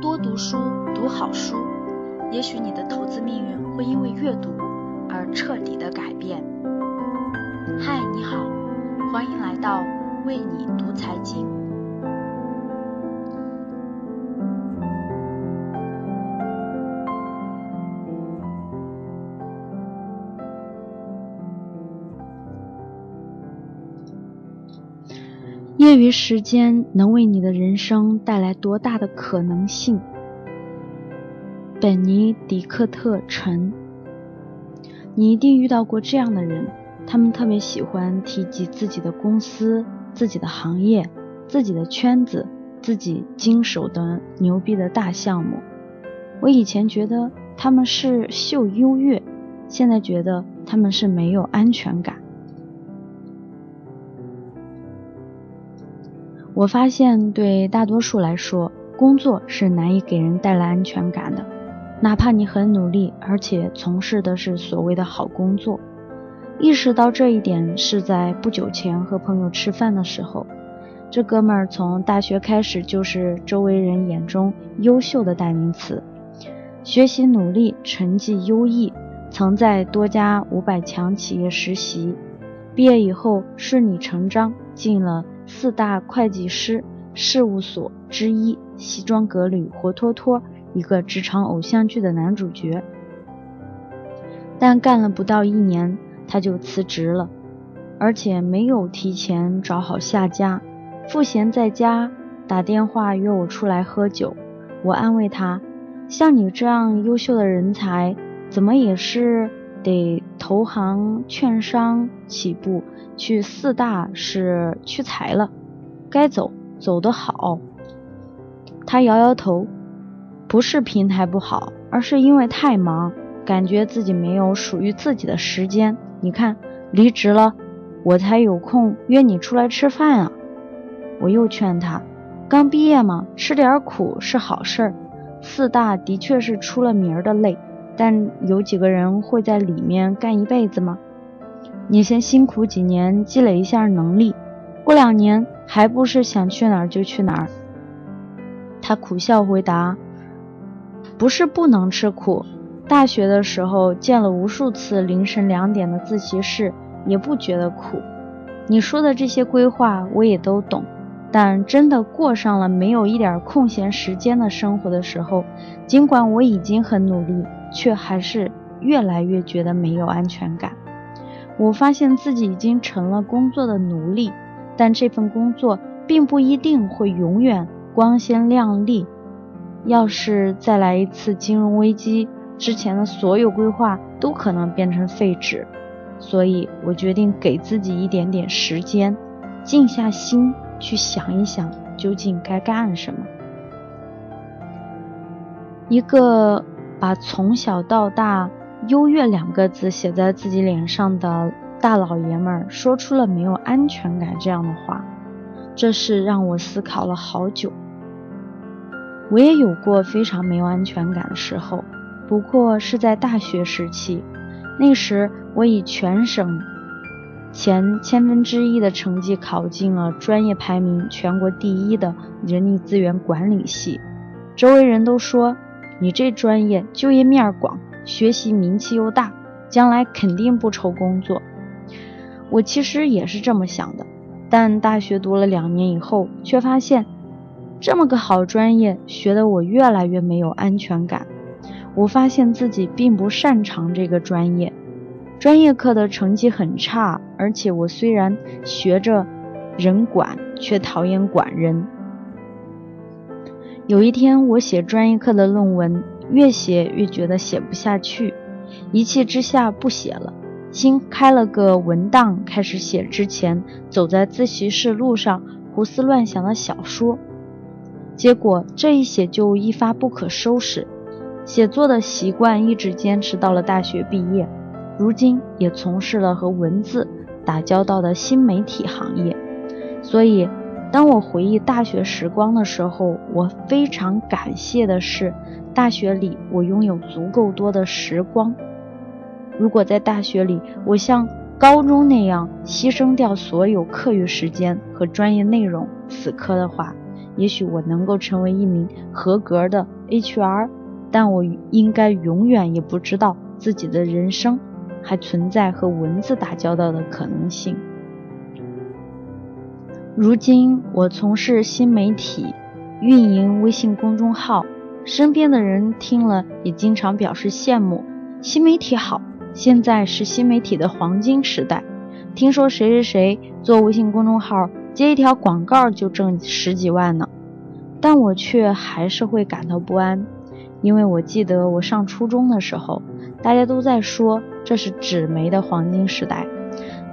多读书，读好书，也许你的投资命运会因为阅读而彻底的改变。嗨，你好，欢迎来到为你读财经。业余时间能为你的人生带来多大的可能性？本尼迪克特·陈，你一定遇到过这样的人，他们特别喜欢提及自己的公司、自己的行业、自己的圈子、自己经手的牛逼的大项目。我以前觉得他们是秀优越，现在觉得他们是没有安全感。我发现，对大多数来说，工作是难以给人带来安全感的。哪怕你很努力，而且从事的是所谓的好工作，意识到这一点是在不久前和朋友吃饭的时候。这哥们儿从大学开始就是周围人眼中优秀的代名词，学习努力，成绩优异，曾在多家五百强企业实习，毕业以后顺理成章进了。四大会计师事务所之一，西装革履，活脱脱一个职场偶像剧的男主角。但干了不到一年，他就辞职了，而且没有提前找好下家，赋闲在家打电话约我出来喝酒。我安慰他：“像你这样优秀的人才，怎么也是得投行、券商起步。”去四大是屈才了，该走走得好。他摇摇头，不是平台不好，而是因为太忙，感觉自己没有属于自己的时间。你看，离职了，我才有空约你出来吃饭啊。我又劝他，刚毕业嘛，吃点苦是好事。四大的确是出了名的累，但有几个人会在里面干一辈子吗？你先辛苦几年，积累一下能力，过两年还不是想去哪儿就去哪儿？他苦笑回答：“不是不能吃苦，大学的时候见了无数次凌晨两点的自习室，也不觉得苦。你说的这些规划我也都懂，但真的过上了没有一点空闲时间的生活的时候，尽管我已经很努力，却还是越来越觉得没有安全感。”我发现自己已经成了工作的奴隶，但这份工作并不一定会永远光鲜亮丽。要是再来一次金融危机，之前的所有规划都可能变成废纸。所以我决定给自己一点点时间，静下心去想一想，究竟该干什么。一个把从小到大。优越两个字写在自己脸上的大老爷们儿说出了没有安全感这样的话，这是让我思考了好久。我也有过非常没有安全感的时候，不过是在大学时期，那时我以全省前千分之一的成绩考进了专业排名全国第一的人力资源管理系，周围人都说你这专业就业面广。学习名气又大，将来肯定不愁工作。我其实也是这么想的，但大学读了两年以后，却发现这么个好专业，学的我越来越没有安全感。我发现自己并不擅长这个专业，专业课的成绩很差，而且我虽然学着人管，却讨厌管人。有一天，我写专业课的论文。越写越觉得写不下去，一气之下不写了，新开了个文档，开始写之前走在自习室路上胡思乱想的小说。结果这一写就一发不可收拾，写作的习惯一直坚持到了大学毕业，如今也从事了和文字打交道的新媒体行业。所以，当我回忆大学时光的时候，我非常感谢的是。大学里，我拥有足够多的时光。如果在大学里，我像高中那样牺牲掉所有课余时间和专业内容死磕的话，也许我能够成为一名合格的 HR，但我应该永远也不知道自己的人生还存在和文字打交道的可能性。如今我从事新媒体，运营微信公众号，身边的人听了也经常表示羡慕。新媒体好，现在是新媒体的黄金时代。听说谁谁谁做微信公众号，接一条广告就挣十几万呢。但我却还是会感到不安，因为我记得我上初中的时候，大家都在说这是纸媒的黄金时代，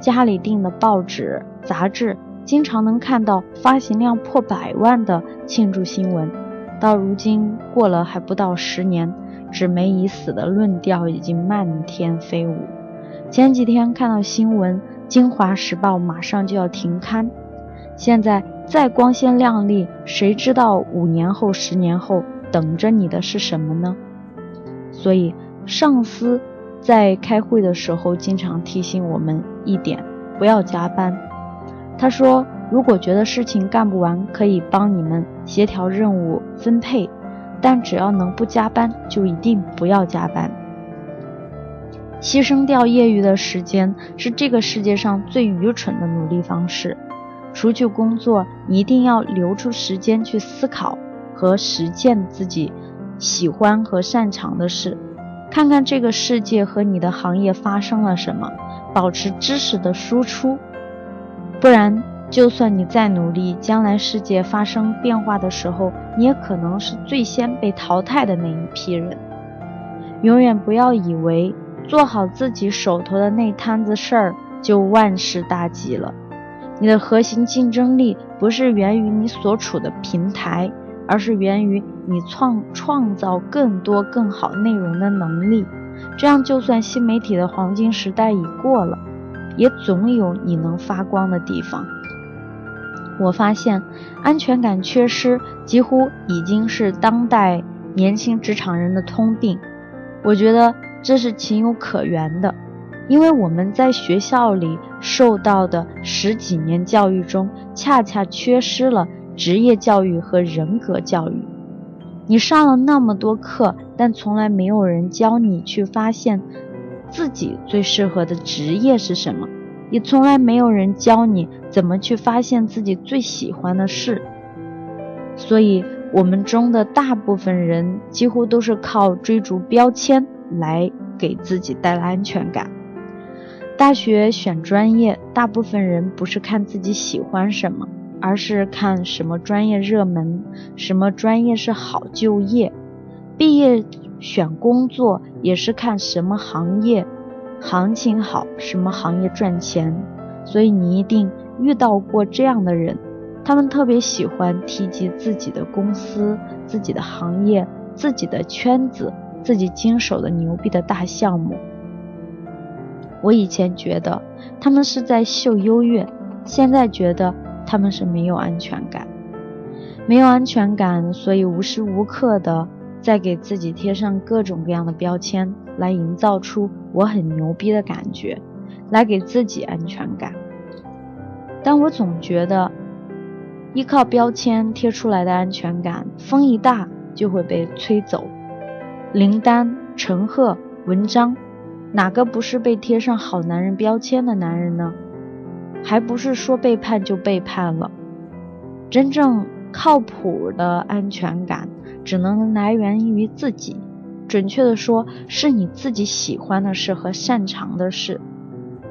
家里订的报纸、杂志。经常能看到发行量破百万的庆祝新闻，到如今过了还不到十年，纸媒已死的论调已经漫天飞舞。前几天看到新闻，《京华时报》马上就要停刊。现在再光鲜亮丽，谁知道五年后、十年后等着你的是什么呢？所以，上司在开会的时候经常提醒我们一点：不要加班。他说：“如果觉得事情干不完，可以帮你们协调任务分配，但只要能不加班，就一定不要加班。牺牲掉业余的时间是这个世界上最愚蠢的努力方式。除去工作，一定要留出时间去思考和实践自己喜欢和擅长的事，看看这个世界和你的行业发生了什么，保持知识的输出。”不然，就算你再努力，将来世界发生变化的时候，你也可能是最先被淘汰的那一批人。永远不要以为做好自己手头的那摊子事儿就万事大吉了。你的核心竞争力不是源于你所处的平台，而是源于你创创造更多更好内容的能力。这样，就算新媒体的黄金时代已过了。也总有你能发光的地方。我发现，安全感缺失几乎已经是当代年轻职场人的通病。我觉得这是情有可原的，因为我们在学校里受到的十几年教育中，恰恰缺失了职业教育和人格教育。你上了那么多课，但从来没有人教你去发现。自己最适合的职业是什么？也从来没有人教你怎么去发现自己最喜欢的事。所以，我们中的大部分人几乎都是靠追逐标签来给自己带来安全感。大学选专业，大部分人不是看自己喜欢什么，而是看什么专业热门，什么专业是好就业。毕业。选工作也是看什么行业行情好，什么行业赚钱。所以你一定遇到过这样的人，他们特别喜欢提及自己的公司、自己的行业、自己的圈子、自己经手的牛逼的大项目。我以前觉得他们是在秀优越，现在觉得他们是没有安全感，没有安全感，所以无时无刻的。在给自己贴上各种各样的标签，来营造出我很牛逼的感觉，来给自己安全感。但我总觉得，依靠标签贴出来的安全感，风一大就会被吹走。林丹、陈赫、文章，哪个不是被贴上好男人标签的男人呢？还不是说背叛就背叛了？真正靠谱的安全感。只能来源于自己，准确的说，是你自己喜欢的事和擅长的事。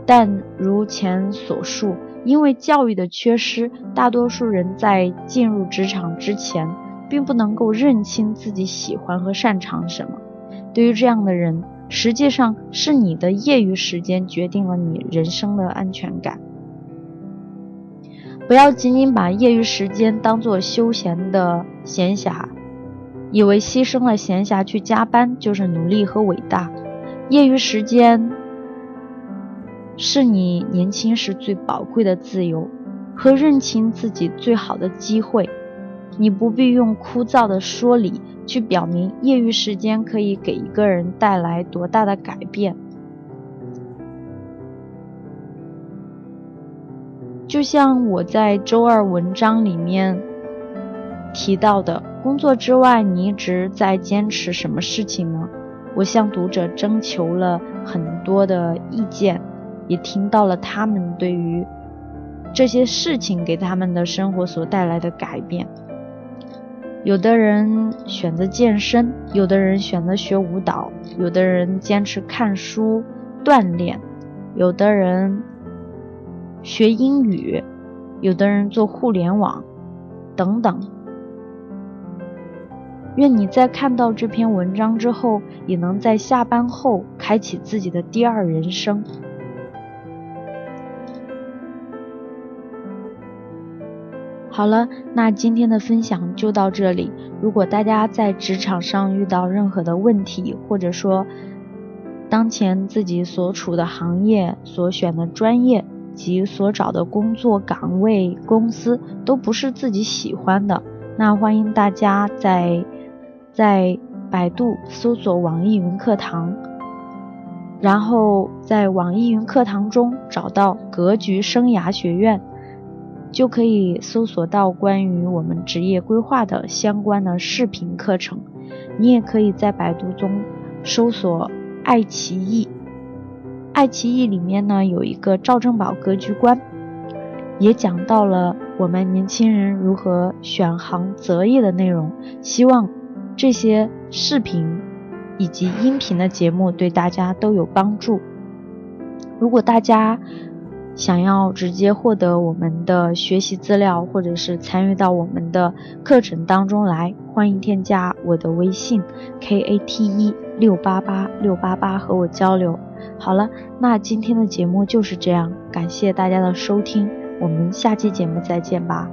但如前所述，因为教育的缺失，大多数人在进入职场之前，并不能够认清自己喜欢和擅长什么。对于这样的人，实际上是你的业余时间决定了你人生的安全感。不要仅仅把业余时间当做休闲的闲暇。以为牺牲了闲暇去加班就是努力和伟大，业余时间是你年轻时最宝贵的自由和认清自己最好的机会。你不必用枯燥的说理去表明业余时间可以给一个人带来多大的改变。就像我在周二文章里面。提到的工作之外，你一直在坚持什么事情呢？我向读者征求了很多的意见，也听到了他们对于这些事情给他们的生活所带来的改变。有的人选择健身，有的人选择学舞蹈，有的人坚持看书锻炼，有的人学英语，有的人做互联网，等等。愿你在看到这篇文章之后，也能在下班后开启自己的第二人生。好了，那今天的分享就到这里。如果大家在职场上遇到任何的问题，或者说当前自己所处的行业、所选的专业及所找的工作岗位、公司都不是自己喜欢的，那欢迎大家在。在百度搜索网易云课堂，然后在网易云课堂中找到格局生涯学院，就可以搜索到关于我们职业规划的相关的视频课程。你也可以在百度中搜索爱奇艺，爱奇艺里面呢有一个赵正宝格局观，也讲到了我们年轻人如何选行择业的内容。希望。这些视频以及音频的节目对大家都有帮助。如果大家想要直接获得我们的学习资料，或者是参与到我们的课程当中来，欢迎添加我的微信 k a t e 六八八六八八和我交流。好了，那今天的节目就是这样，感谢大家的收听，我们下期节目再见吧。